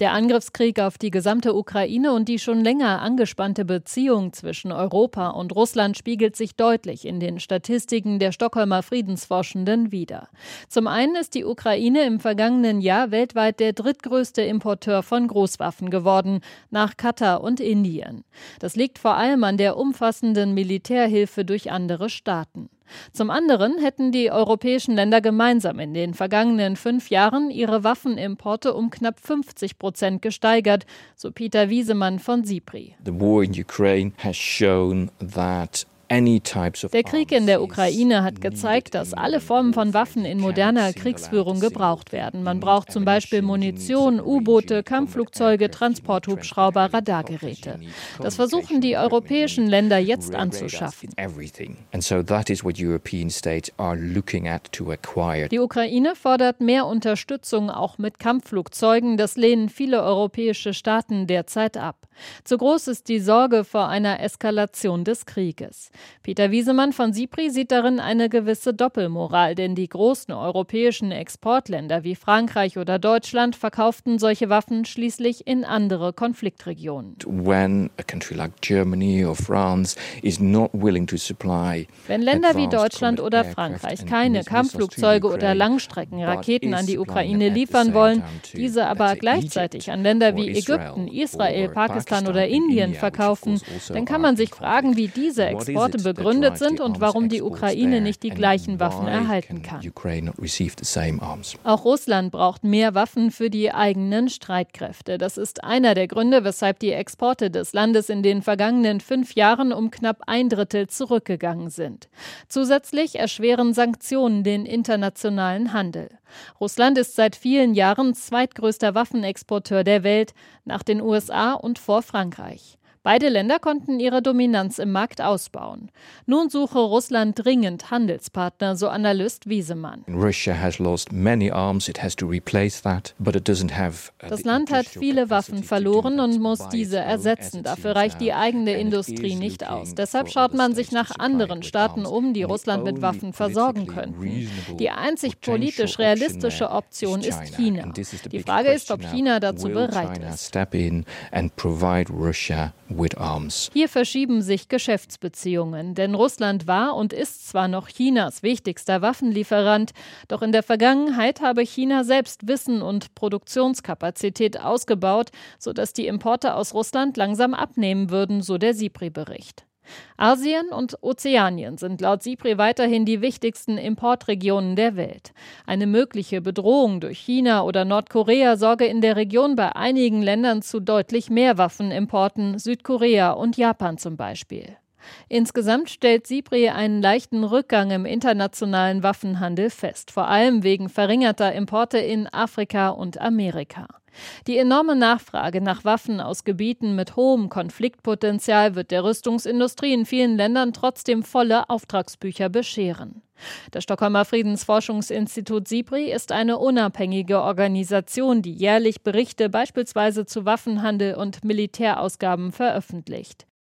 Der Angriffskrieg auf die gesamte Ukraine und die schon länger angespannte Beziehung zwischen Europa und Russland spiegelt sich deutlich in den Statistiken der Stockholmer Friedensforschenden wider. Zum einen ist die Ukraine im vergangenen Jahr weltweit der drittgrößte Importeur von Großwaffen geworden, nach Katar und Indien. Das liegt vor allem an der umfassenden Militärhilfe durch andere Staaten. Zum anderen hätten die europäischen Länder gemeinsam in den vergangenen fünf Jahren ihre Waffenimporte um knapp 50 Prozent gesteigert, so Peter Wiesemann von SIPRI. The war in Ukraine has shown that der Krieg in der Ukraine hat gezeigt, dass alle Formen von Waffen in moderner Kriegsführung gebraucht werden. Man braucht zum Beispiel Munition, U-Boote, Kampfflugzeuge, Transporthubschrauber, Radargeräte. Das versuchen die europäischen Länder jetzt anzuschaffen. Die Ukraine fordert mehr Unterstützung auch mit Kampfflugzeugen. Das lehnen viele europäische Staaten derzeit ab. Zu groß ist die Sorge vor einer Eskalation des Krieges. Peter Wiesemann von SIPRI sieht darin eine gewisse Doppelmoral, denn die großen europäischen Exportländer wie Frankreich oder Deutschland verkauften solche Waffen schließlich in andere Konfliktregionen. Wenn Länder wie Deutschland oder Frankreich keine Kampfflugzeuge oder Langstreckenraketen an die Ukraine liefern wollen, diese aber gleichzeitig an Länder wie Ägypten, Israel, Pakistan oder Indien verkaufen, also dann kann man sich fragen, wie diese Exporte Exporte begründet sind und warum die Ukraine nicht die gleichen Waffen erhalten kann. Auch Russland braucht mehr Waffen für die eigenen Streitkräfte. Das ist einer der Gründe, weshalb die Exporte des Landes in den vergangenen fünf Jahren um knapp ein Drittel zurückgegangen sind. Zusätzlich erschweren Sanktionen den internationalen Handel. Russland ist seit vielen Jahren zweitgrößter Waffenexporteur der Welt nach den USA und vor Frankreich. Beide Länder konnten ihre Dominanz im Markt ausbauen. Nun suche Russland dringend Handelspartner, so Analyst Wiesemann. Uh, das Land hat viele Waffen verloren und muss diese ersetzen. Dafür reicht die eigene Industrie nicht aus. Deshalb schaut man sich nach anderen Staaten um, die Russland mit Waffen versorgen könnten. Die einzig politisch realistische Option ist China. Die Frage ist, ob China dazu bereit ist. Hier verschieben sich Geschäftsbeziehungen, denn Russland war und ist zwar noch Chinas wichtigster Waffenlieferant, doch in der Vergangenheit habe China selbst Wissen und Produktionskapazität ausgebaut, sodass die Importe aus Russland langsam abnehmen würden, so der SIPRI-Bericht. Asien und Ozeanien sind laut SIPRI weiterhin die wichtigsten Importregionen der Welt. Eine mögliche Bedrohung durch China oder Nordkorea sorge in der Region bei einigen Ländern zu deutlich mehr Waffenimporten, Südkorea und Japan zum Beispiel. Insgesamt stellt SIPRI einen leichten Rückgang im internationalen Waffenhandel fest, vor allem wegen verringerter Importe in Afrika und Amerika. Die enorme Nachfrage nach Waffen aus Gebieten mit hohem Konfliktpotenzial wird der Rüstungsindustrie in vielen Ländern trotzdem volle Auftragsbücher bescheren. Das Stockholmer Friedensforschungsinstitut SIPRI ist eine unabhängige Organisation, die jährlich Berichte beispielsweise zu Waffenhandel und Militärausgaben veröffentlicht.